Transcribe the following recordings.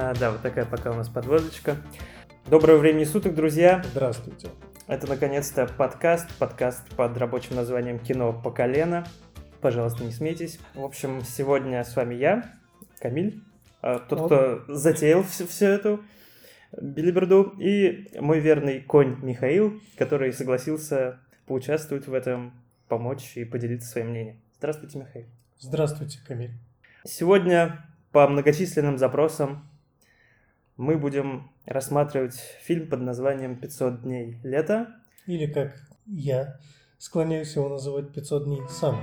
А, да, вот такая пока у нас подводочка. Доброго времени суток, друзья. Здравствуйте. Это наконец-то подкаст, подкаст под рабочим названием «Кино по колено». Пожалуйста, не смейтесь. В общем, сегодня с вами я, Камиль, а, тот, кто затеял всю, всю эту билиберду, и мой верный конь Михаил, который согласился поучаствовать в этом, помочь и поделиться своим мнением. Здравствуйте, Михаил. Здравствуйте, Камиль. Сегодня по многочисленным запросам мы будем рассматривать фильм под названием «500 дней лета». Или, как я склоняюсь его называть «500 дней summer».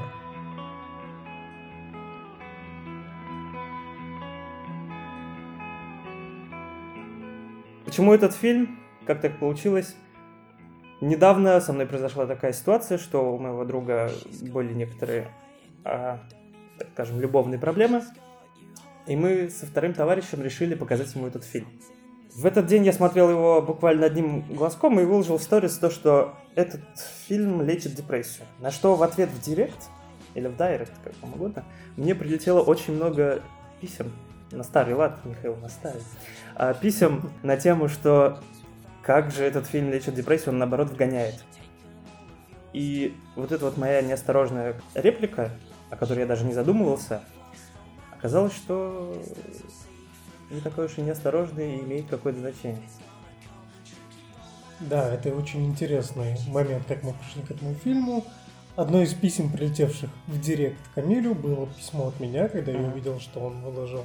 Почему этот фильм? Как так получилось? Недавно со мной произошла такая ситуация, что у моего друга были некоторые, а, так скажем, любовные проблемы. И мы со вторым товарищем решили показать ему этот фильм. В этот день я смотрел его буквально одним глазком и выложил в сторис то, что этот фильм лечит депрессию. На что в ответ в директ, или в директ, как вам угодно, мне прилетело очень много писем на старый лад, Михаил, на старый, а, писем на тему, что как же этот фильм лечит депрессию, он наоборот вгоняет. И вот эта вот моя неосторожная реплика, о которой я даже не задумывался, оказалось, что не такой уж и неосторожный и имеет какое-то значение. Да, это очень интересный момент, как мы пришли к этому фильму. Одно из писем, прилетевших в директ Камилю, было письмо от меня, когда я увидел, что он выложил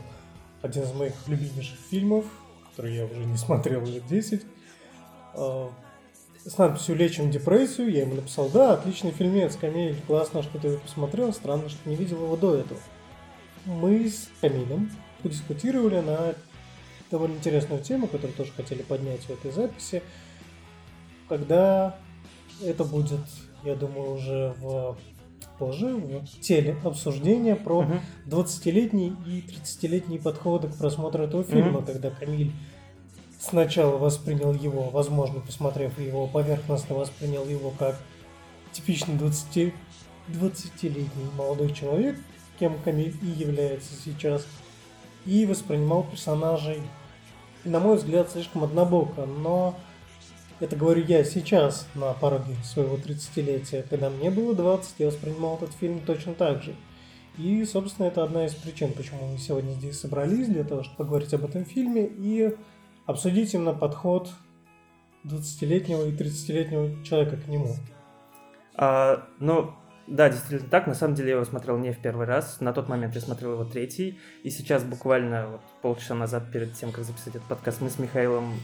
один из моих любимейших фильмов, который я уже не смотрел лет 10. А, с надписью «Лечим депрессию». Я ему написал, да, отличный фильмец, Камиль, классно, что ты его посмотрел, странно, что не видел его до этого. Мы с Камилем подискутировали на довольно интересную тему, которую тоже хотели поднять в этой записи. Когда это будет, я думаю, уже в позже в теле обсуждения про uh-huh. 20-летний и 30-летние подходы к просмотру этого фильма, uh-huh. когда Камиль сначала воспринял его, возможно, посмотрев его поверхностно, воспринял его как типичный 20, 20-летний молодой человек, кем Камиль и является сейчас, и воспринимал персонажей, на мой взгляд, слишком однобоко, но это говорю я сейчас, на пороге своего 30-летия. Когда мне было 20, я воспринимал этот фильм точно так же. И, собственно, это одна из причин, почему мы сегодня здесь собрались, для того, чтобы поговорить об этом фильме и обсудить именно подход 20-летнего и 30-летнего человека к нему. А, ну, да, действительно так. На самом деле я его смотрел не в первый раз. На тот момент я смотрел его третий. И сейчас буквально вот полчаса назад, перед тем, как записать этот подкаст, мы с Михаилом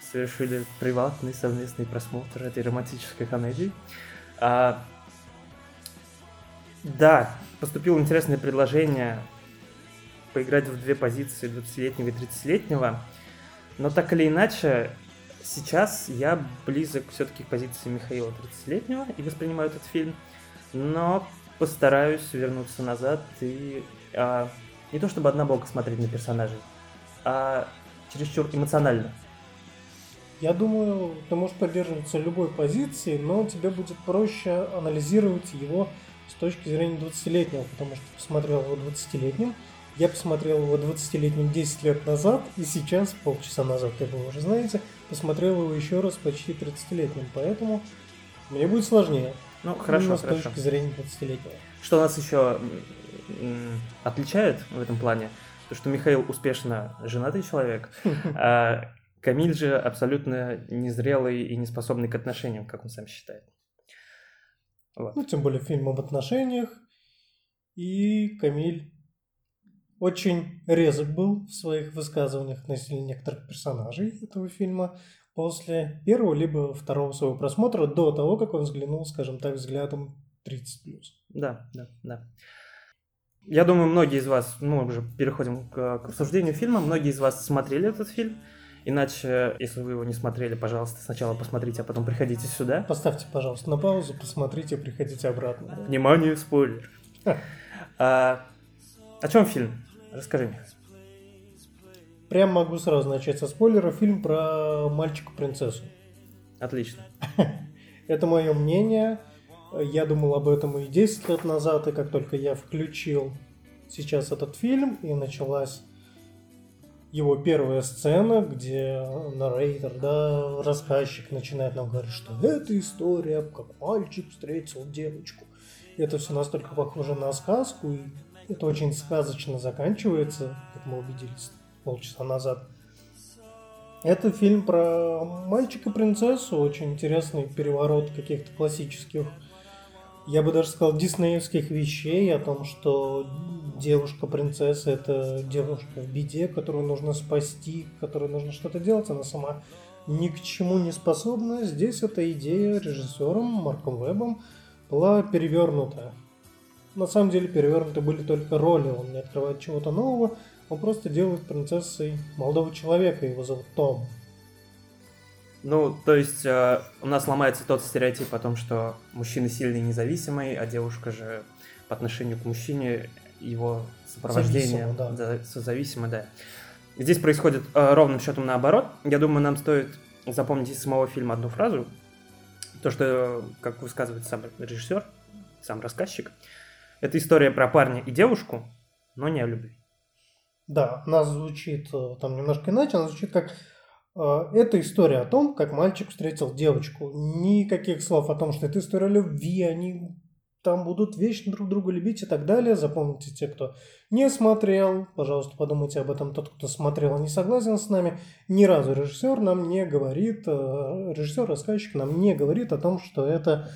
совершили приватный совместный просмотр этой романтической комедии. А, да, поступило интересное предложение поиграть в две позиции 20-летнего и 30-летнего. Но так или иначе, сейчас я близок все-таки к позиции Михаила 30-летнего и воспринимаю этот фильм но постараюсь вернуться назад и а, не то чтобы однобоко смотреть на персонажей, а чересчур эмоционально. Я думаю, ты можешь поддерживаться любой позиции, но тебе будет проще анализировать его с точки зрения 20-летнего, потому что посмотрел его 20-летним, я посмотрел его 20-летним 10 лет назад, и сейчас, полчаса назад, как вы уже знаете, посмотрел его еще раз почти 30-летним, поэтому мне будет сложнее. Ну, хорошо, Именно хорошо. с точки зрения 20-летнего. Что нас еще отличает в этом плане? То, что Михаил успешно женатый человек, а Камиль же абсолютно незрелый и неспособный к отношениям, как он сам считает. Вот. Ну, тем более фильм об отношениях. И Камиль очень резок был в своих высказываниях относительно некоторых персонажей этого фильма после первого либо второго своего просмотра до того, как он взглянул, скажем так, взглядом 30+. Да, да, да. Я думаю, многие из вас, ну, уже переходим к, к обсуждению фильма, многие из вас смотрели этот фильм. Иначе, если вы его не смотрели, пожалуйста, сначала посмотрите, а потом приходите сюда. Поставьте, пожалуйста, на паузу, посмотрите, приходите обратно. Внимание, спойлер. А, о чем фильм? Расскажи мне. Прям могу сразу начать со спойлера. Фильм про мальчика-принцессу. Отлично. Это мое мнение. Я думал об этом и 10 лет назад, и как только я включил сейчас этот фильм, и началась его первая сцена, где наррейтер, да, рассказчик начинает нам говорить, что это история, как мальчик встретил девочку. Это все настолько похоже на сказку, и это очень сказочно заканчивается, как мы убедились полчаса назад. Это фильм про мальчика-принцессу, очень интересный переворот каких-то классических, я бы даже сказал, диснеевских вещей о том, что девушка-принцесса – это девушка в беде, которую нужно спасти, которой нужно что-то делать, она сама ни к чему не способна. Здесь эта идея режиссером Марком Вебом была перевернута. На самом деле перевернуты были только роли, он не открывает чего-то нового, он просто делает принцессой молодого человека, его зовут Том. Ну, то есть э, у нас ломается тот стереотип о том, что мужчина сильный и независимый, а девушка же по отношению к мужчине его сопровождение Зависимо, да. созависимо, да. Здесь происходит э, ровным счетом наоборот. Я думаю, нам стоит запомнить из самого фильма одну фразу. То, что, как высказывает сам режиссер, сам рассказчик, это история про парня и девушку, но не о любви. Да, она звучит э, там немножко иначе, она звучит как э, это история о том, как мальчик встретил девочку. Никаких слов о том, что это история любви, они там будут вечно друг друга любить и так далее. Запомните те, кто не смотрел, пожалуйста, подумайте об этом. Тот, кто смотрел, не согласен с нами. Ни разу режиссер нам не говорит, э, режиссер-рассказчик нам не говорит о том, что это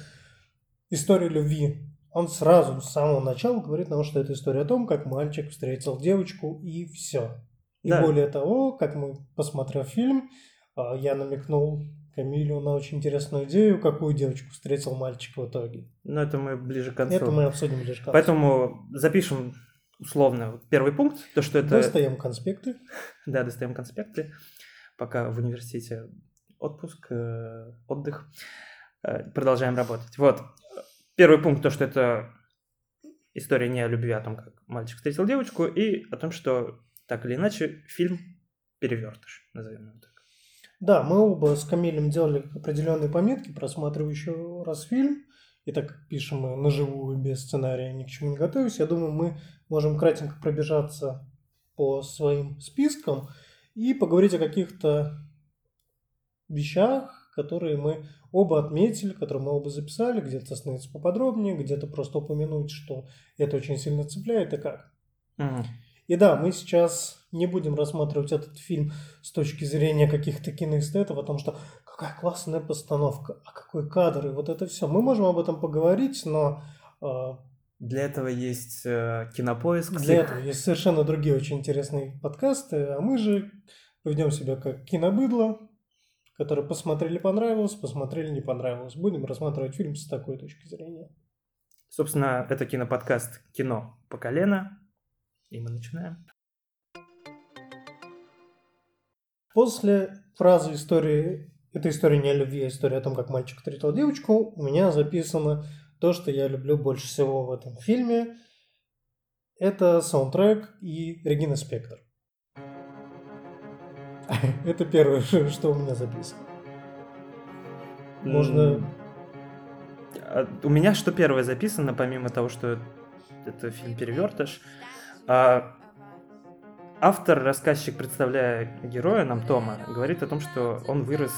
история любви. Он сразу с самого начала говорит нам, что это история о том, как мальчик встретил девочку и все. И Да. более того, как мы, посмотрев фильм, э, я намекнул Камилю на очень интересную идею, какую девочку встретил мальчик в итоге. Но это мы ближе к концу. Это мы обсудим ближе к концу. Поэтому запишем условно первый пункт, то, что это... Достаем конспекты. Да, достаем конспекты, пока в университете отпуск, э, отдых. Э, Продолжаем работать. Вот. Первый пункт, то, что это история не о любви, а о том, как мальчик встретил девочку, и о том, что так или иначе фильм перевертыш, назовем его так. Да, мы оба с Камилем делали определенные пометки, просматривая еще раз фильм. И так пишем мы наживую, без сценария, ни к чему не готовясь, я думаю, мы можем кратенько пробежаться по своим спискам и поговорить о каких-то вещах, которые мы оба отметили, которые мы оба записали, где-то остановиться поподробнее, где-то просто упомянуть, что это очень сильно цепляет и как. Мгм. И да, мы сейчас не будем рассматривать этот фильм с точки зрения каких-то киноэстетов, о том, что какая классная постановка, а какой кадр, и вот это все. Мы можем об этом поговорить, но э, Для этого есть э, кинопоиск. для этого есть совершенно другие очень интересные подкасты, а мы же поведем себя как кинобыдло, которые посмотрели, понравилось, посмотрели, не понравилось. Будем рассматривать фильм с такой точки зрения. Собственно, это киноподкаст «Кино по колено». И мы начинаем. После фразы истории «Это история не о любви, а история о том, как мальчик встретил девочку» у меня записано то, что я люблю больше всего в этом фильме. Это саундтрек и Регина Спектр. Это первое, что у меня записано. Можно... А У меня что первое записано, помимо того, что это фильм «Перевертыш», а, автор, рассказчик, представляя героя, нам Тома, говорит о том, что он вырос,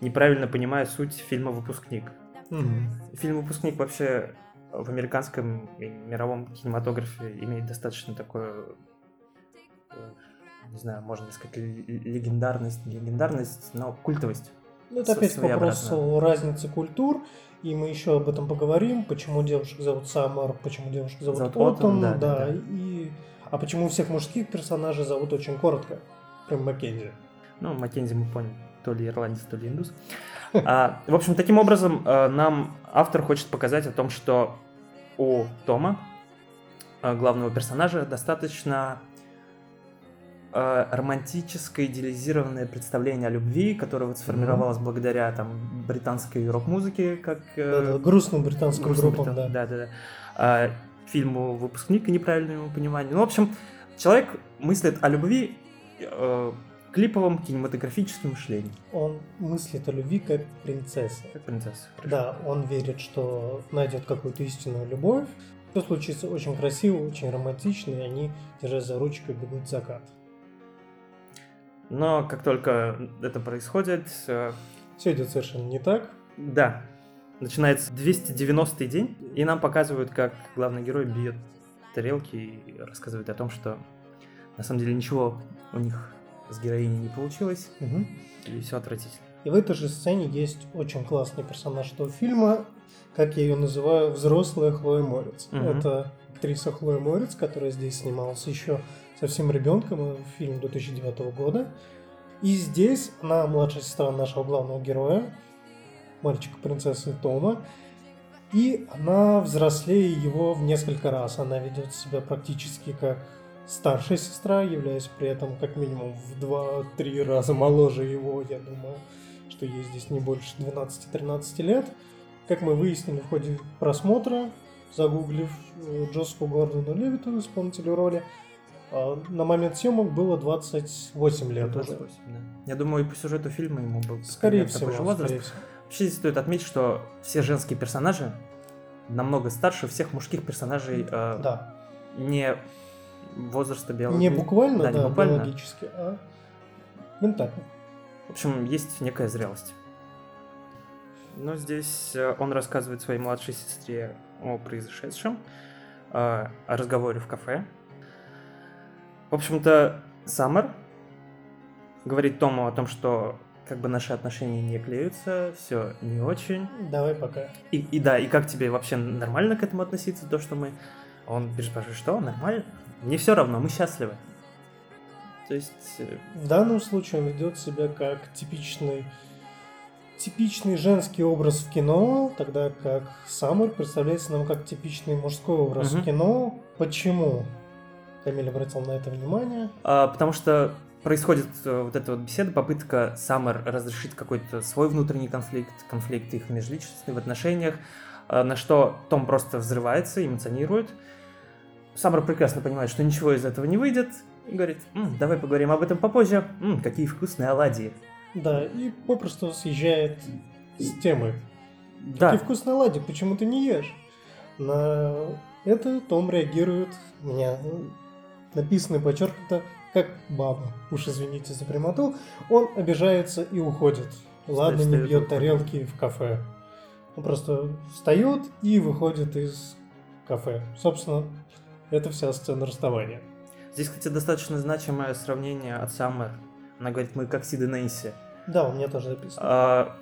неправильно понимая суть фильма «Выпускник». Мгм. Фильм «Выпускник» вообще в американском и мировом кинематографе имеет достаточно такое, э, не знаю, можно сказать, легендарность, не легендарность, но культовость. Ну, это опять к вопросу разницы культур, и мы еще об этом поговорим, почему девушек зовут Саммер, почему девушек зовут Зовут Отом, да, да, да, и... А почему всех мужских персонажей зовут очень коротко, кроме Маккензи. Ну, Маккензи мы поняли, то ли ирландец, то ли индус. А, в общем, таким образом, э, нам автор хочет показать о том, что у Тома, э, главного персонажа, достаточно э, романтическое, идеализированное представление о любви, которое вот сформировалось благодаря там британской рок-музыке, как э, грустным британским грустным группам, британ- да. да, да, да. А, фильму «Выпускник» и неправильному пониманию. Ну, в общем, человек мыслит о любви э, клиповом кинематографическом мышлении. Он мыслит о любви как принцесса. Как принцесса. хорошо. Да, он верит, что найдет какую-то истинную любовь. Все случится очень красиво, очень романтично, и они, держась за ручку, бегут в закат. Но как только это происходит, э, Все идет совершенно не так. да, начинается 290-й день, и нам показывают, как главный герой бьет тарелки и рассказывает о том, что на самом деле ничего у них с героиней не получилось, Мгм. и все отвратительно. И в этой же сцене есть очень классный персонаж этого фильма, как я ее называю, взрослая Хлоя Морец. Мгм. Это актриса Хлоя Морец, которая здесь снималась еще совсем ребенком, э, фильм 2009 года. И здесь она младшая сестра нашего главного героя, мальчика принцессы Тома. И она взрослее его в несколько раз. Она ведет себя практически как старшая сестра, являясь при этом как минимум в 2-3 раза моложе его, я думаю, что ей здесь не больше 12-13 лет. Как мы выяснили в ходе просмотра, загуглив э, Джозефу Гордону Левиту, исполнителю роли, на момент съемок было 28 лет уже. 28, да. Я думаю, и по сюжету фильма ему был Скорее всего, такой же возраст. скорее всего. Вообще здесь стоит отметить, что все женские персонажи намного старше всех мужских персонажей э, Да. не возраста биологии. Не буквально, да, да, не буквально. биологически, а ментально. В общем, есть некая зрелость. Но здесь э, он рассказывает своей младшей сестре о произошедшем, э, о разговоре в кафе. В общем-то, Саммер говорит Тому о том, что как бы наши отношения не клеются, все не очень. Давай пока. И, и да, и как тебе вообще нормально к этому относиться, то, что мы... Он переспрашивает, что, нормально? Мне все равно, мы счастливы. То есть, э, В данном случае он ведет себя как типичный типичный женский образ в кино, тогда как Саммер представляется нам как типичный мужской образ Мгм. в кино. Почему? Камиль обратил на это внимание. А, потому что происходит э, вот эта вот беседа, попытка Саммер разрешить какой-то свой внутренний конфликт, конфликт их межличностный в отношениях, а, на что Том просто взрывается, эмоционирует. Саммер прекрасно понимает, что ничего из этого не выйдет, и говорит, «М, давай поговорим об этом попозже. М, какие вкусные оладьи. Да, и попросту съезжает с темы. Да, Такие вкусные оладьи, почему ты не ешь? На это Том реагирует, меня написано и подчеркнуто, как баба. Уж извините за прямоту. Он обижается и уходит. Ладно, не бьет тарелки в кафе. Он просто встает и выходит из кафе. Собственно, это вся сцена расставания. Здесь, кстати, достаточно значимое сравнение от Саммер. Она говорит, мы как Сид и Нэнси. Да, у меня тоже записано. А,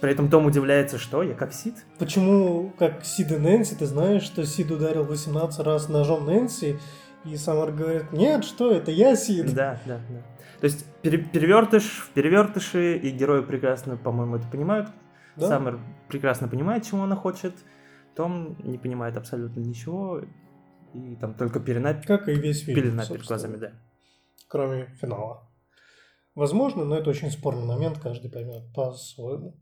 при этом Том удивляется, что я как Сид? Почему, как Сид и Нэнси, ты знаешь, что Сид ударил 18 раз ножом Нэнси, и Самар говорит, нет, что это, я Сид. Да, да, да. То есть пере- перевертыш в перевертыши, и герои прекрасно, по-моему, это понимают. Да? Саммер прекрасно понимает, чего она хочет. Том не понимает абсолютно ничего. И там только перена... Как и весь фильм. пелена перед глазами, да. Кроме финала. Возможно, но это очень спорный момент, каждый поймет по-своему.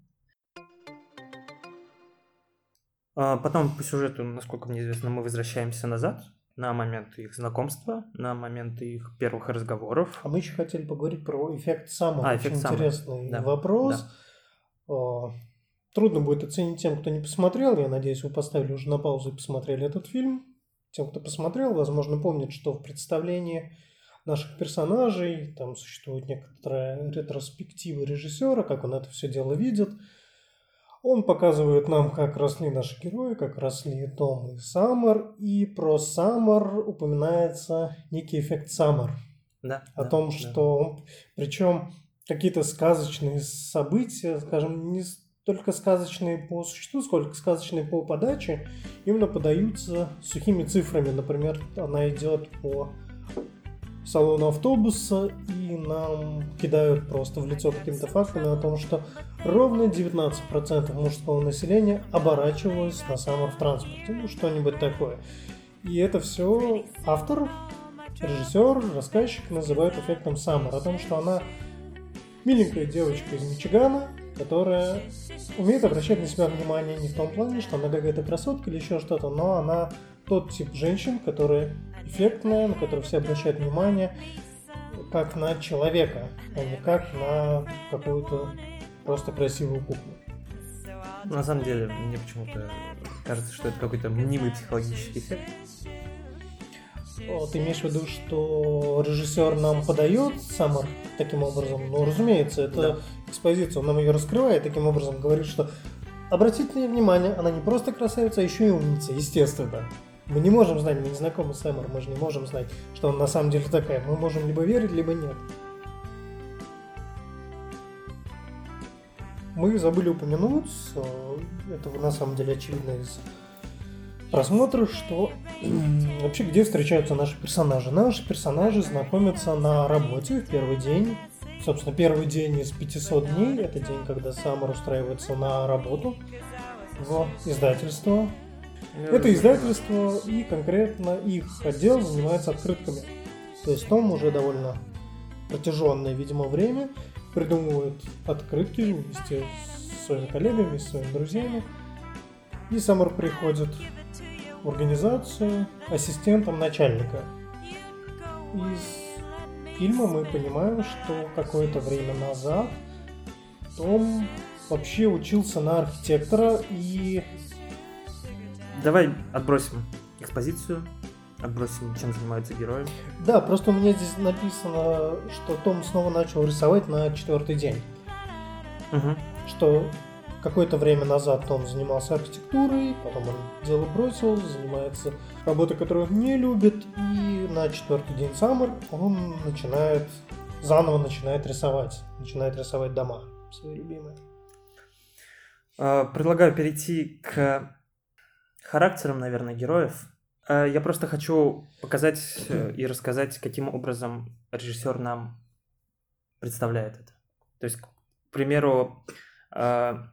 А потом по сюжету, насколько мне известно, мы возвращаемся назад на момент их знакомства, на момент их первых разговоров. А мы еще хотели поговорить про эффект Саммера. А, Очень эффект Саммера. интересный Да, вопрос. А, Трудно будет оценить тем, кто не посмотрел. Я надеюсь, вы поставили уже на паузу и посмотрели этот фильм. Тем, кто посмотрел, возможно, помнит, что в представлении наших персонажей там существует некоторая ретроспектива режиссера, как он это все дело видит. Он показывает нам, как росли наши герои, как росли Том и Саммер. И про Саммер упоминается некий эффект Саммер Да, о да, том, да. что причем какие-то сказочные события, скажем, не столько сказочные по существу, сколько сказочные по подаче, именно подаются сухими цифрами. Например, она идет по салону автобуса и нам кидают просто в лицо какими-то фактами о том, что ровно 19% мужского населения оборачивалось на самом транспорте. Ну, что-нибудь такое. И это все автор режиссер, рассказчик называют эффектом Саммер, о том, что она миленькая девочка из Мичигана, которая умеет обращать на себя внимание не в том плане, что она какая-то красотка или еще что-то, но она тот тип женщин, которая эффектная, на которую все обращают внимание, как на человека, а не как на какую-то просто красивую куклу. На самом деле, мне почему-то кажется, что это какой-то мнимый психологический эффект. Ты имеешь в виду, что режиссер нам подает Саммер таким образом? Ну, разумеется, это да. экспозиция, он нам ее раскрывает таким образом, говорит, что обратите внимание, она не просто красавица, а еще и умница, естественно. Мы не можем знать, мы не знакомы с Саммер, мы же не можем знать, что он на самом деле такая. Мы можем либо верить, либо нет. Мы забыли упомянуть, это на самом деле очевидно из просмотра, что вообще где встречаются наши персонажи. Наши персонажи знакомятся на работе в первый день. Собственно, первый день из 500 дней, это день, когда Саммер устраивается на работу в издательство. Это издательство и конкретно их отдел занимается открытками. То есть Том уже довольно протяженное, видимо, время придумывает открытки вместе с своими коллегами, с своими друзьями. И Саммер приходит в организацию ассистентом начальника. Из фильма мы понимаем, что какое-то время назад Том вообще учился на архитектора и... Давай отбросим экспозицию, отбросим, чем занимаются герои. Да, просто у меня здесь написано, что Том снова начал рисовать на четвертый день. Угу. Что Какое-то время назад он занимался архитектурой, потом он дело бросил, занимается работой, которую он не любит, и на четвертый день Саммер он начинает, заново начинает рисовать, начинает рисовать дома свои любимые. А, предлагаю перейти к характерам, наверное, героев. А, я просто хочу показать э, и рассказать, каким образом режиссер нам представляет это. То есть, к примеру, а,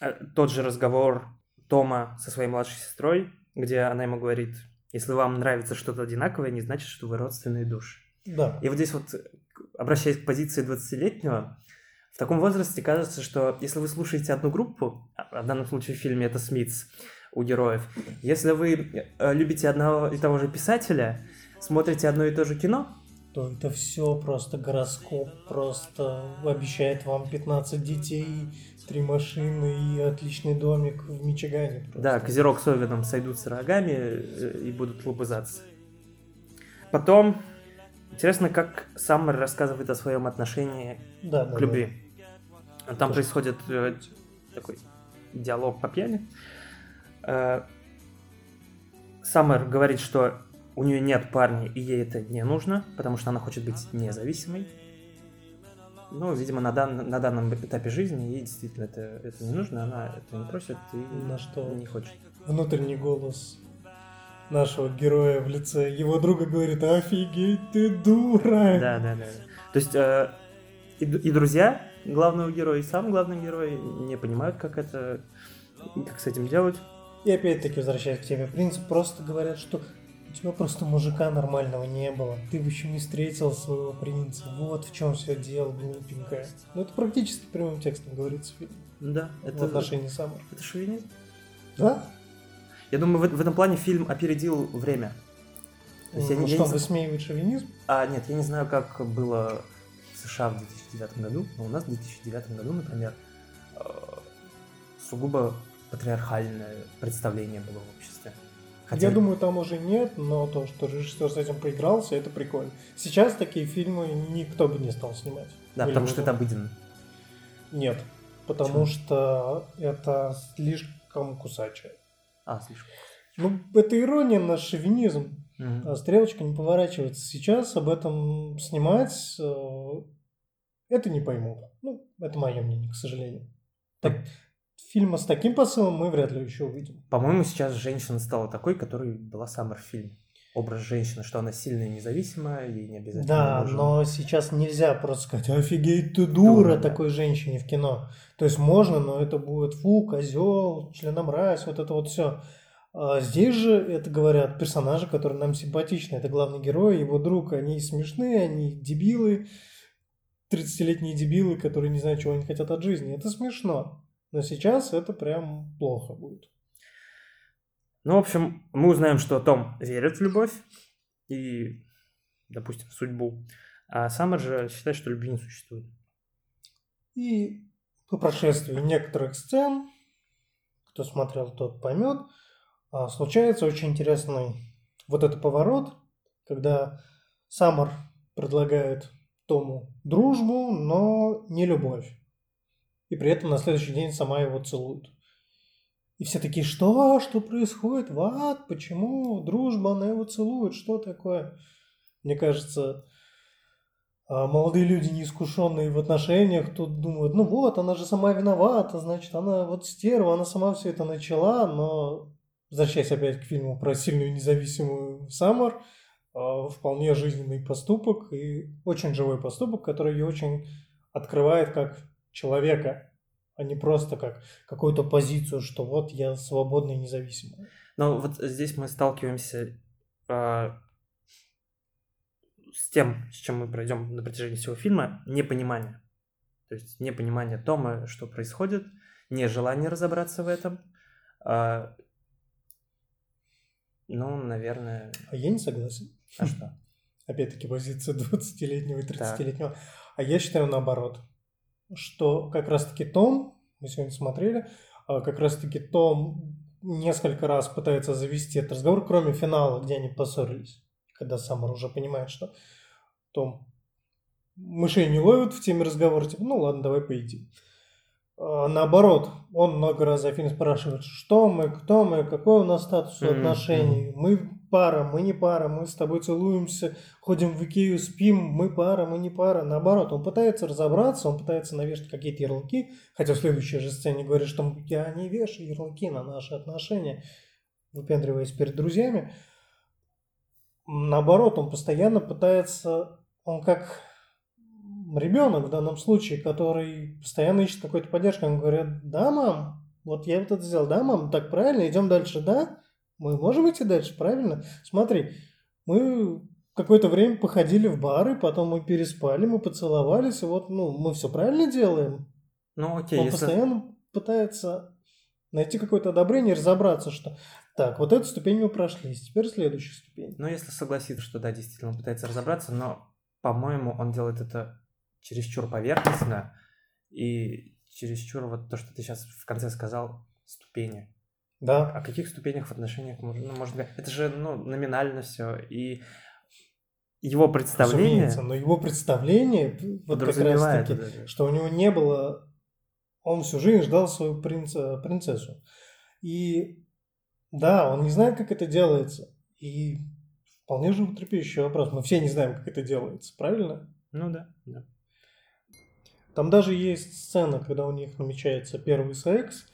Э, тот же разговор Тома со своей младшей сестрой, где она ему говорит, если вам нравится что-то одинаковое, не значит, что вы родственные души. Да. И вот здесь вот, обращаясь к позиции 20-летнего, в таком возрасте кажется, что если вы слушаете одну группу, а в данном случае в фильме это Смитс у героев, если вы э, любите одного и того же писателя, смотрите одно и то же кино, то это все просто гороскоп, просто обещает вам 15 детей, три машины и отличный домик в Мичигане. Просто. Да, Козерог с Овином сойдутся рогами э, и будут лобызаться. Потом, интересно, как Саммер рассказывает о своем отношении да, к да, любви. Да. Там Тоже. происходит э, такой диалог по пьяни. Э, Саммер говорит, что у нее нет парня, и ей это не нужно, потому что она хочет быть независимой. Ну, видимо, на, дан, на данном этапе жизни ей действительно это, это не нужно, она это не просит и на что не хочет. Внутренний голос нашего героя в лице его друга говорит, офигеть, ты дура! Да, да, да. То есть э, и, и друзья главного героя, и сам главный герой не понимают, как это, как с этим делать. И опять-таки, возвращаясь к теме, принцип, просто говорят, что тебя просто мужика нормального не было. Ты еще не встретил своего принца. Вот в чем все дело, глупенькая. Ну, это практически прямым текстом говорится в фильме. Да, это... В отношении самого. Это шовинизм? Да. Я думаю, в, в этом плане фильм опередил время. То есть, ну, я, что, я не... высмеивает шовинизм? А, нет, я не знаю, как было в США в 2009 году, но у нас в 2009 году, например, э, сугубо патриархальное представление было в обществе. Хотя... Я думаю, там уже нет, но то, что режиссер с этим поигрался, это прикольно. Сейчас такие фильмы никто бы не стал снимать. Да, Или потому что это обыденно. Нет, потому Почему? что это слишком кусачее. А, слишком. Ну, это ирония на шовинизм. Угу. А стрелочка не поворачивается. Сейчас об этом снимать э, это не поймут. Ну, это мое мнение, к сожалению. Так, фильма с таким посылом мы вряд ли еще увидим. По-моему, сейчас женщина стала такой, которой была Саммер в фильме. Образ женщины, что она сильная и независимая, ей не обязательно. Да, нужен. но сейчас нельзя просто сказать, офигеть, ты дура, дура такой да. женщине в кино. То есть можно, но это будет фу, козел, членомразь, вот это вот все. А здесь же, это говорят персонажи, которые нам симпатичны. Это главный герой, его друг. Они смешные, они дебилы. 30-летние дебилы, которые не знают, чего они хотят от жизни. Это смешно. Но сейчас это прям плохо будет. Ну, в общем, мы узнаем, что Том верит в любовь и, допустим, в судьбу. А Саммер же считает, что любви не существует. И по прошествии некоторых сцен, кто смотрел, тот поймет, а, случается очень интересный вот этот поворот когда Саммер предлагает Тому дружбу, но не любовь. И при этом на следующий день сама его целует. И все такие, что? Что происходит? Ват? Почему? Дружба, она его целует. Что такое? Мне кажется, а молодые люди, неискушенные в отношениях, тут думают, ну вот, она же сама виновата, значит, она вот стерва, она сама все это начала, но, возвращаясь опять к фильму про сильную независимую Саммер, а, вполне жизненный поступок и очень живой поступок, который ее очень открывает как человека, а не просто как какую-то позицию, что вот я свободный и независимый. Но вот здесь мы сталкиваемся э, с тем, с чем мы пройдем на протяжении всего фильма, непонимание. То есть непонимание Тома, что происходит, нежелание разобраться в этом. А, ну, наверное... А я не согласен. А что? Опять-таки позиция 20-летнего и 30-летнего. А я считаю наоборот, что как раз-таки Том, мы сегодня смотрели, а как раз-таки Том несколько раз пытается завести этот разговор, кроме финала, где они поссорились когда Саммер уже понимает, что Том мышей не ловит в теме разговора, типа, ну ладно, давай поедим. А, наоборот, он много раз за фильм спрашивает, что мы, кто мы, какой у нас статус mm-hmm. отношений, мы пара, мы не пара, мы с тобой целуемся, ходим в Икею, спим, мы пара, мы не пара. Наоборот, он пытается разобраться, он пытается навешать какие-то ярлыки, хотя в следующей же сцене говорит, что я не вешаю ярлыки на наши отношения, выпендриваясь перед друзьями наоборот, он постоянно пытается, он как ребенок в данном случае, который постоянно ищет какой-то поддержку, он говорит, да, мам, вот я вот это сделал, да, мам, так правильно, идем дальше, да, мы можем идти дальше, правильно? Смотри, мы какое-то время походили в бары, потом мы переспали, мы поцеловались, и вот, ну, мы все правильно делаем. Ну, окей. Он если... постоянно пытается найти какое-то одобрение, разобраться, что так, вот эту ступень мы прошли, теперь следующая ступень. Ну, если согласиться, что да, действительно, он пытается разобраться, но, по-моему, он делает это чересчур поверхностно и чересчур вот то, что ты сейчас в конце сказал, ступени. Да. О каких ступенях в отношениях можно, ну, можно Это же, ну, номинально все. И его представление... Разумеется, но его представление, вот как раз таки, что у него не было... Он всю жизнь ждал свою принца, принцессу. И да, он не знает, как это делается. И вполне животрепещущий вопрос. Мы все не знаем, как это делается, правильно? Ну да, да. Там даже есть сцена, когда у них намечается первый секс,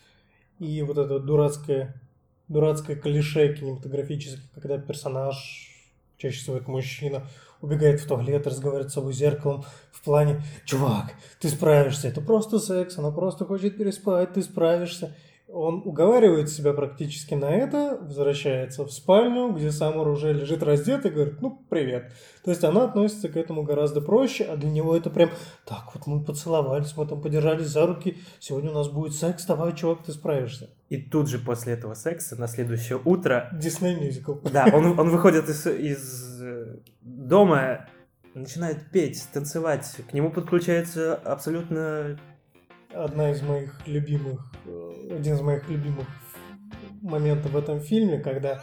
и вот это дурацкое, дурацкое клише кинематографическое, когда персонаж, чаще всего это мужчина, убегает в туалет, разговаривает с собой зеркалом в плане «Чувак, ты справишься, это просто секс, она просто хочет переспать, ты справишься». Он уговаривает себя практически на это, возвращается в спальню, где Самур уже лежит раздетый, и говорит, ну, привет. То есть она относится к этому гораздо проще, а для него это прям, так, вот мы поцеловались, мы там подержались за руки, сегодня у нас будет секс, давай, чувак, ты справишься. И тут же после этого секса, на следующее утро... Дисней мюзикл. Да, он, он выходит из, из э, дома, начинает петь, танцевать, к нему подключается абсолютно одна из моих любимых, э, один из моих любимых моментов в этом фильме, когда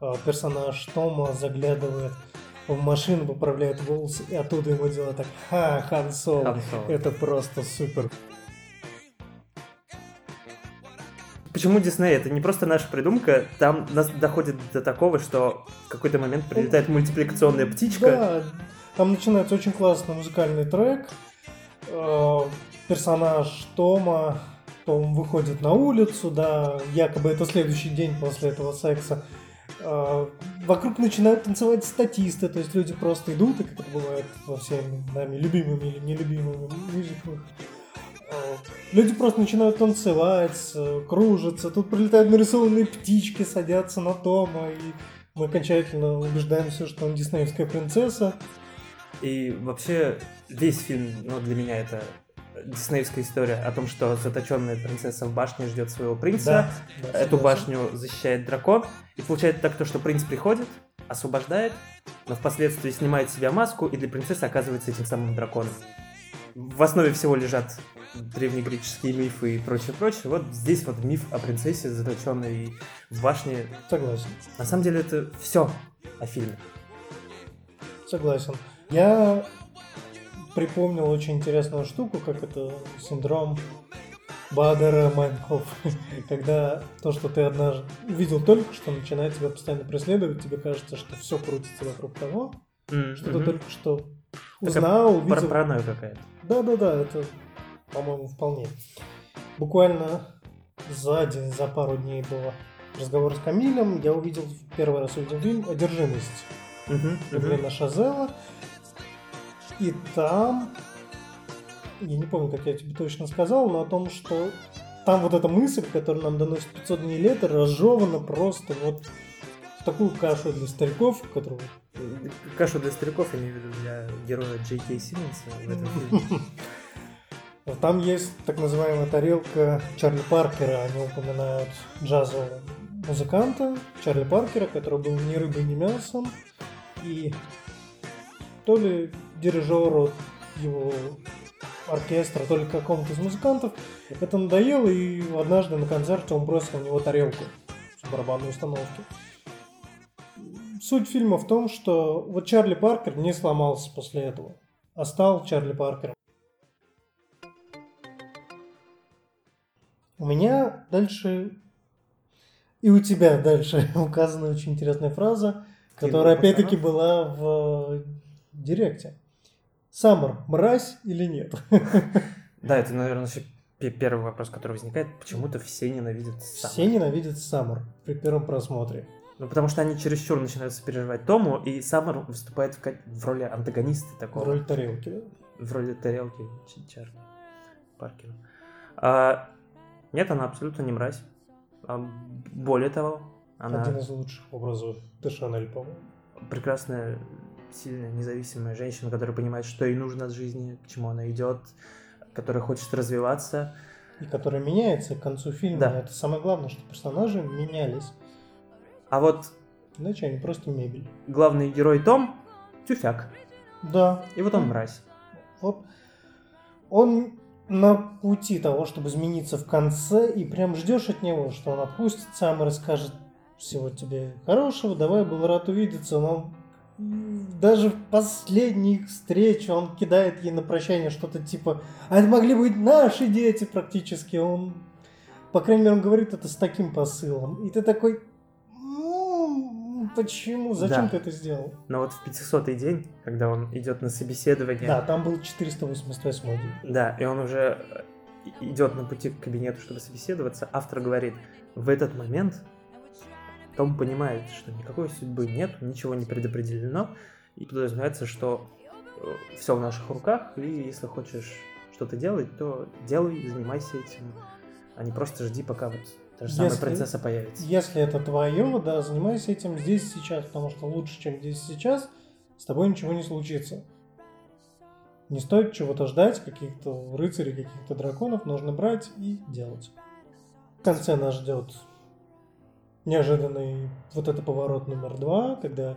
э, персонаж Тома заглядывает в машину, поправляет волосы, и оттуда ему делают так «Ха, Хан Соло». Хан Соло. Это просто супер. Почему Дисней? Это не просто наша придумка, там нас доходит до такого, что в какой-то момент прилетает мультипликационная птичка. Да, там начинается очень классный музыкальный трек, э, персонаж Тома, Том выходит на улицу, да, якобы это следующий день после этого секса. А, вокруг начинают танцевать статисты, то есть люди просто идут, и как это бывает во всеми нами любимыми или нелюбимыми мюзиклах. Люди просто начинают танцевать, кружатся. Тут прилетают нарисованные птички, садятся на Тома, и мы окончательно убеждаемся, что он диснеевская принцесса. И вообще весь фильм, ну, для меня это диснеевская история о том, что заточенная принцесса в башне ждет своего принца. Да, да, Эту башню защищает дракон. И получается так то, что принц приходит, освобождает, но впоследствии снимает с себя маску, и для принцессы оказывается этим самым драконом. В основе всего лежат древнегреческие мифы и прочее, прочее. Вот здесь вот миф о принцессе, заточенной в башне. Согласен. На самом деле это все о фильме. Согласен. Я припомнил очень интересную штуку, как это синдром Бадера Майнкоф. Когда то, что ты однажды увидел только что, начинает тебя постоянно преследовать, тебе кажется, что все крутится вокруг того, М, что ты только что узнал, пар- увидел. Паранойя какая-то. Да-да-да, это, по-моему, вполне. Буквально за день, за пару дней было разговор с Камилем. Я увидел, первый раз увидел фильм «Одержимость» Мгм, мгм. Эвелина Шазела. И там, я не помню, как я тебе точно сказал, но о том, что там вот эта мысль, которую нам доносит 500 дней лета, разжевана просто вот в такую кашу для стариков, которую Кашу для стариков, я имею в виду для героя Джей Кей Симмонса в этом фильме. Там есть так называемая тарелка Чарли Паркера. Они упоминают джазового музыканта Чарли Паркера, который был ни рыбой, ни мясом. И то ли дирижеру его оркестра, то ли какому-то из музыкантов это надоело, и однажды на концерте он бросил на него тарелку с барабанной установки. Суть фильма в том, что вот Чарли Паркер не сломался после этого, а стал Чарли Паркером. У меня дальше и у тебя дальше указана очень интересная фраза, которая опять-таки была в э, директе. Саммер, мразь или нет? Да, это, наверное, пе- первый вопрос, который возникает. Почему-то все ненавидят Саммер. Все ненавидят Саммер при первом просмотре. Ну, потому что они чересчур начинают сопереживать Тому, и Саммер выступает в, в роли антагониста В такого. роли тарелки. да? в роли тарелки Чарли Паркера. А, нет, она абсолютно не мразь. А, более того, она Один из лучших образов Дешанель, по-моему. прекрасная, сильная, независимая женщина, которая понимает, что ей нужно от жизни, к чему она идет, которая хочет развиваться. И которая меняется к концу фильма. Да. Это самое главное, что персонажи менялись. А вот Иначе они просто мебель. главный герой Том — тюфяк. Да. И вот он мразь. Вот он на пути того, чтобы измениться в конце, и прям ждешь от него, что он отпустит сам и расскажет всего тебе хорошего, давай, был рад увидеться, но даже в последних встречах он кидает ей на прощание что-то типа «А это могли быть наши дети практически». Он, по крайней мере, он говорит это с таким посылом. И ты такой «М, почему? Зачем Да. ты это сделал? Но вот в 500 день, когда он идет на собеседование, Да, там был 488 день. Да, и он уже э, идет на пути к кабинету, чтобы собеседоваться. Автор говорит, в этот момент Том понимает, что никакой судьбы нет, ничего не предопределено, и подразумевается, что все в наших руках, и если хочешь что-то делать, то делай, занимайся этим, а не просто жди, пока вот та же самая Если- принцесса появится. Если это твое, да, занимайся этим здесь и сейчас, потому что лучше, чем здесь и сейчас, с тобой ничего не случится. Не стоит чего-то ждать, каких-то рыцарей, каких-то драконов, нужно брать и делать. В конце нас ждет неожиданный вот это поворот номер два, когда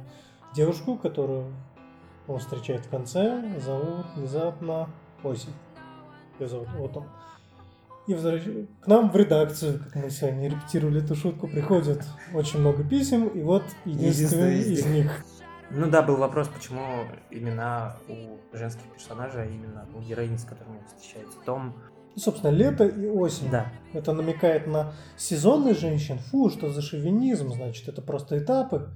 девушку, которую он встречает в конце, зовут внезапно Осень. Ее зовут Отом. И возвращ- к нам в редакцию, как мы сегодня репетировали эту шутку, приходит очень много писем, и вот единственный Единственный из них. Ну да, был вопрос, почему имена у женских персонажей, а именно у героини, с которыми встречается. Том, Ну, собственно, лето и осень. да, Это намекает на сезонных женщин. Фу, что за шовинизм, значит, это просто этапы.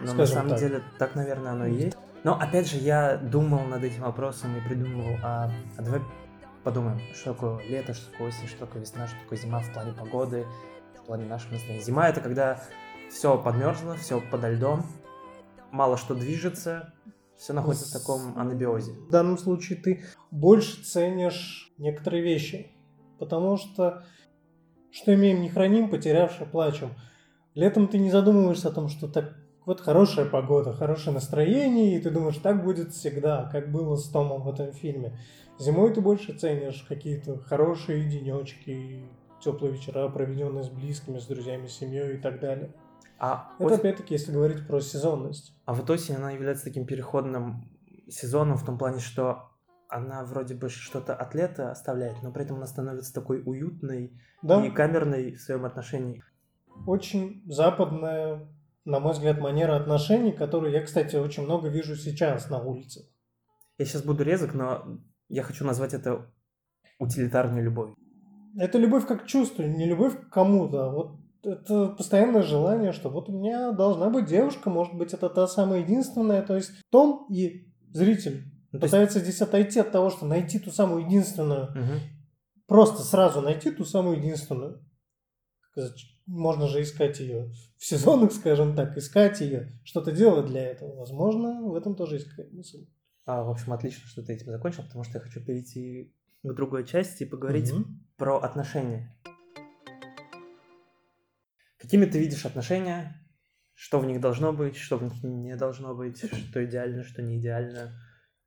Но на Скажем самом так. деле так, наверное, оно и есть. Но опять же, я думал над этим вопросом и придумывал, а, а давай подумаем, что такое лето, что такое осень, что такое весна, что такое зима в плане погоды, в плане нашего настроения. Зима это когда все подмерзло, все подо льдом, мало что движется, все находится в таком анабиозе. В данном случае ты больше ценишь некоторые вещи. Потому что что имеем, не храним, потерявши плачем. Летом ты не задумываешься о том, что так вот хорошая погода, хорошее настроение, и ты думаешь, так будет всегда, как было с Томом в этом фильме. Зимой ты больше ценишь какие-то хорошие денечки, теплые вечера, проведенные с близкими, с друзьями, с семьей и так далее. А, Это ос- опять-таки, если говорить про сезонность. а вот осень, она является таким переходным сезоном в том плане, что она вроде бы что-то от лета оставляет, но при этом она становится такой уютной Да, и камерной в своем отношении. очень западная на мой взгляд, манера отношений, которую я, кстати, очень много вижу сейчас на улице. Я сейчас буду резок, но я хочу назвать это утилитарной любовью. Это любовь как чувство, не любовь к кому-то. Вот это постоянное желание, что вот у меня должна быть девушка, может быть, это та самая единственная. То есть Том и зритель ну, пытаются есть... здесь отойти от того, что найти ту самую единственную. Угу. Просто сразу найти ту самую единственную. Можно же искать ее в сезонах, скажем так, искать ее, что-то делать для этого. Возможно, в этом тоже есть какая-то мысль. А, в общем, отлично, что ты этим закончил, потому что я хочу перейти к другой части и поговорить угу. про отношения. Какими ты видишь отношения? Что в них должно быть, что в них не должно быть, что идеально, что не идеально?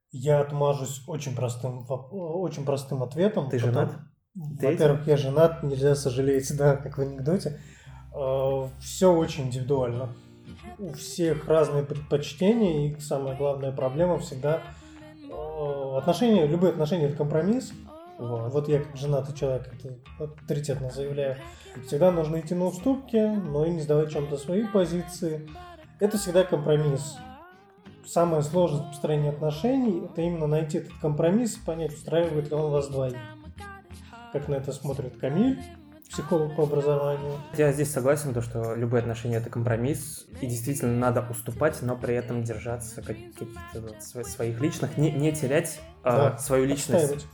Я отмажусь очень простым, очень простым ответом. Ты женат? Во-первых, я женат, нельзя сожалеть, да, как в анекдоте. А, Все очень индивидуально. У всех разные предпочтения, и самая главная проблема всегда а, отношения, любые отношения это компромисс. Вот. вот я как женатый человек это авторитетно заявляю. Всегда нужно идти на уступки, но и не сдавать чем-то свои позиции. Это всегда компромисс. Самое сложное в построении отношений – это именно найти этот компромисс и понять, устраивает ли он вас двоих. Как на это смотрит Камиль, психолог по образованию. Я здесь согласен, то, что любые отношения это компромисс, и действительно надо уступать, но при этом держаться каких-то своих личных, не, не терять а, да, э, свою личность. Отстаивать.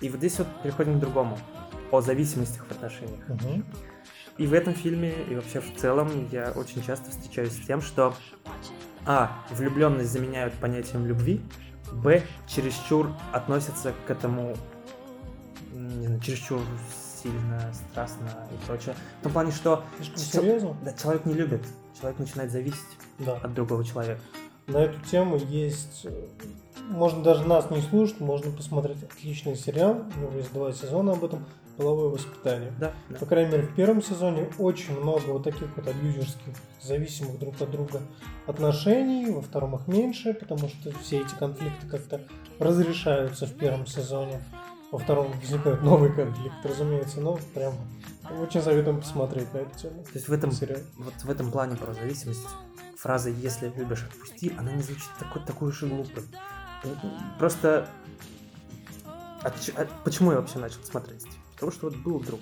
И вот здесь вот переходим к другому, о зависимостях в отношениях. Угу. И в этом фильме, и вообще в целом, я очень часто встречаюсь с тем, что а. Влюбленность заменяют понятием любви. Б. Чересчур относятся к этому не знаю, чересчур сильно, страстно и прочее. В том плане, что Серьезно? Да, человек не любит. Человек начинает зависеть да. от другого человека. На эту тему есть э, можно даже нас не слушать, можно посмотреть отличный сериал, у него есть два сезона об этом, половое воспитание. Да, да. По крайней мере, в первом сезоне очень много вот таких вот абьюзерских, зависимых друг от друга отношений, во втором их меньше, потому что все эти конфликты как-то разрешаются в первом сезоне. Во втором возникает новый конфликт, разумеется, но прям очень советуем посмотреть на эту тему. То есть в этом, сериал. вот в этом плане про зависимость фраза «если любишь, отпусти», она не звучит такой, такой уж и глупой. Просто... А, а, почему я вообще начал смотреть? Потому что вот был друг,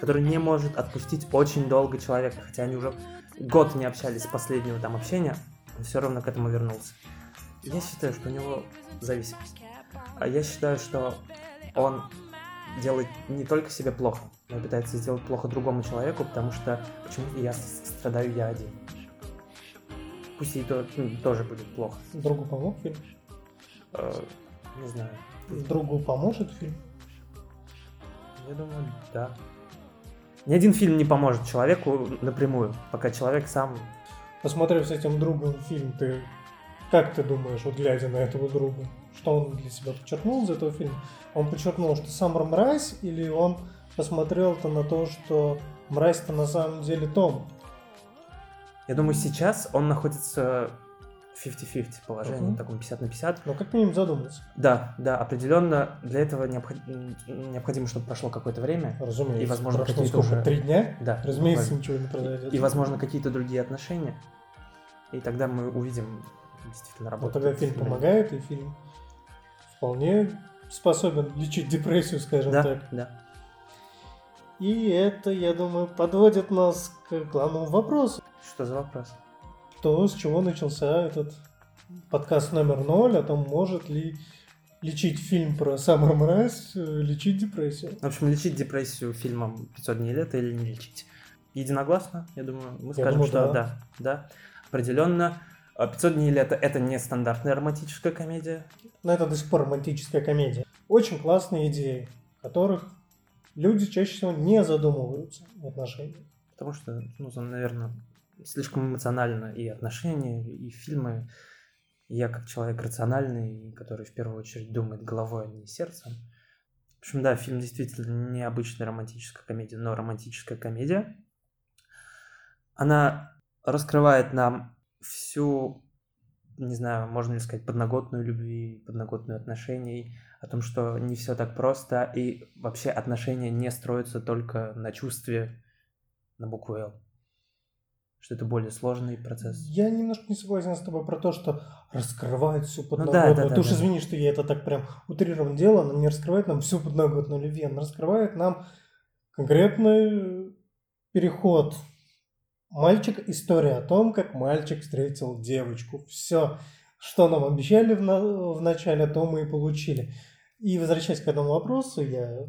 который не может отпустить очень долго человека, хотя они уже год не общались с последнего там общения, он все равно к этому вернулся. Я считаю, что у него зависимость. А я считаю, что он делает не только себе плохо, но и пытается сделать плохо другому человеку, потому что почему-то я страдаю я один. Пусть ей то, ну, тоже будет плохо. Другу помог фильм? Не знаю. Другу поможет фильм? Я думаю, да. Ни один фильм не поможет человеку напрямую, пока человек сам... Посмотрев с этим другом фильм, ты как ты думаешь, вот глядя на этого друга, что он для себя подчеркнул из этого фильма? Он подчеркнул, что сам мразь, или он посмотрел-то на то, что мразь-то на самом деле Том? Я думаю, сейчас он находится 50-50 положении, uh-huh. таком 50 на 50. Ну, как минимум задуматься. Да, да, определенно для этого необход... необходимо, чтобы прошло какое-то время. Разумеется. И, возможно, прошло какие-то уже... Три дня? Да. Разумеется, буквально. ничего не произойдет. И, возможно, какие-то другие отношения. И тогда мы увидим действительно работу. Вот тогда фильм помогает, и фильм вполне способен лечить депрессию, скажем да, так. Да, И это, я думаю, подводит нас к главному вопросу. Что за вопрос? То, с чего начался этот подкаст номер ноль, о том, может ли лечить фильм про самую мразь, э, лечить депрессию. В общем, лечить депрессию фильмом «500 дней лета» или не лечить? Единогласно, я думаю, мы скажем, думаю, что да. да, да, определенно. «500 дней лета» — это не стандартная романтическая комедия. Но это до сих пор романтическая комедия. Очень классные идеи, которых люди чаще всего не задумываются в отношениях. Потому что, ну, наверное, слишком эмоционально и отношения, и фильмы. Я как человек рациональный, который в первую очередь думает головой, а не сердцем. В общем, да, фильм действительно необычная романтическая комедия, но романтическая комедия. Она раскрывает нам всю, не знаю, можно ли сказать, подноготную любви, подноготную отношений, о том, что не все так просто, и вообще отношения не строятся только на чувстве, на букву «Л». Что это более сложный процесс. Я немножко не согласен с тобой про то, что раскрывает всю да, подноготную. да, да, Ты уж да. извини, что я это так прям утрированно делаю, она не раскрывает нам всю подноготную любви, она раскрывает нам конкретный переход. Мальчик, история о том, как мальчик встретил девочку. Все, что нам обещали в, на- в начале, то мы и получили. И возвращаясь к этому вопросу, я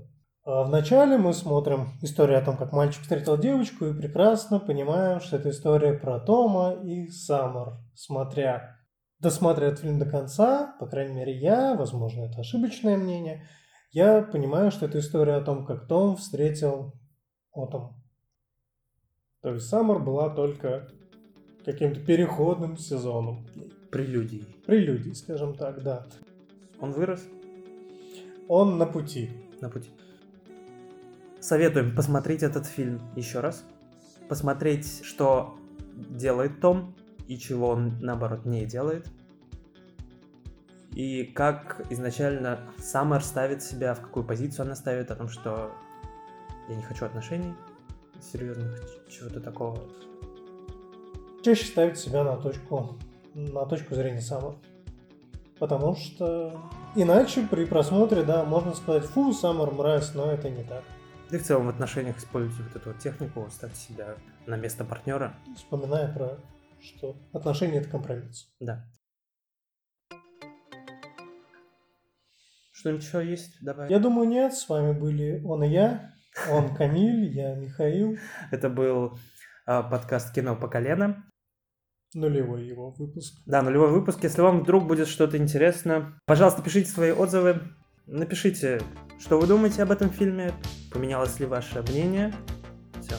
Вначале мы смотрим историю о том, как мальчик встретил девочку, и прекрасно понимаем, что это история про Тома и Саммер. Смотря, досматривая этот фильм до конца, по крайней мере я, возможно это ошибочное мнение, я понимаю, что это история о том, как Том встретил Отом. То есть Саммер была только каким-то переходным сезоном. Прелюдии. Прелюдий, скажем так, да. Он вырос Он на пути. на пути. Советуем посмотреть этот фильм еще раз. Посмотреть, что делает Том и чего он, наоборот, не делает. И как изначально Саммер ставит себя, в какую позицию она ставит, о том, что я не хочу отношений серьезных, чего-то такого. чаще ставит себя на точку, на точку зрения Саммер. Потому что иначе при просмотре, да, можно сказать, фу, Саммер мразь, но это не так. Да и в целом в отношениях используйте вот эту вот технику, ставьте себя на место партнера. Вспоминая про, что отношения это компромисс. Да. Что-нибудь еще есть? Давай. Я думаю, нет, с вами были он и я, он Камиль, я Михаил, Это был а, подкаст «Кино по колено». нулевой его выпуск. Да, нулевой выпуск. Если вам вдруг будет что-то интересно, пожалуйста, пишите свои отзывы. Напишите, что вы думаете об этом фильме, поменялось ли ваше мнение. Все.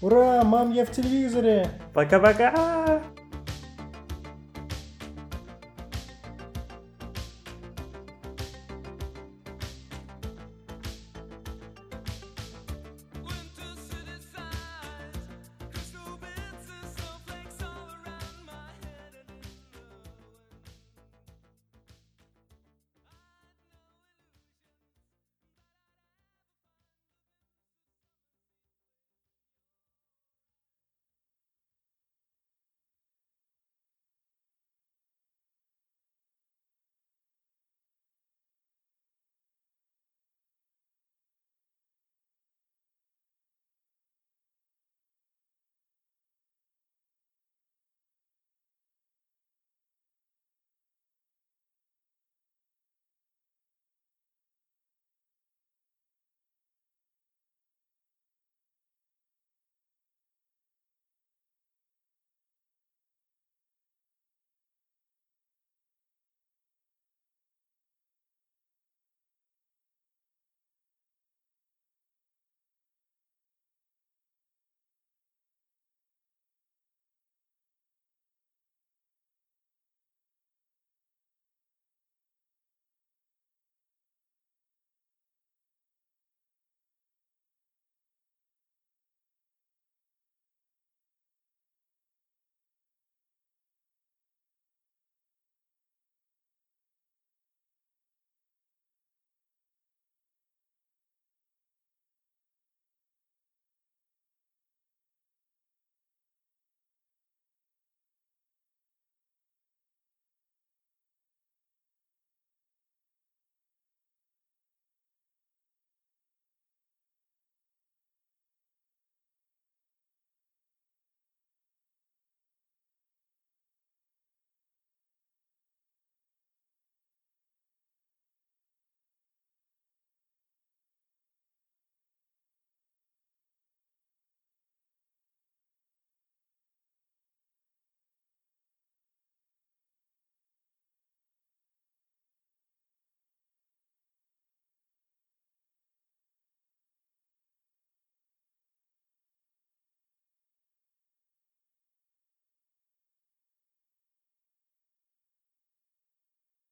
Ура, мам, я в телевизоре! Пока-пока!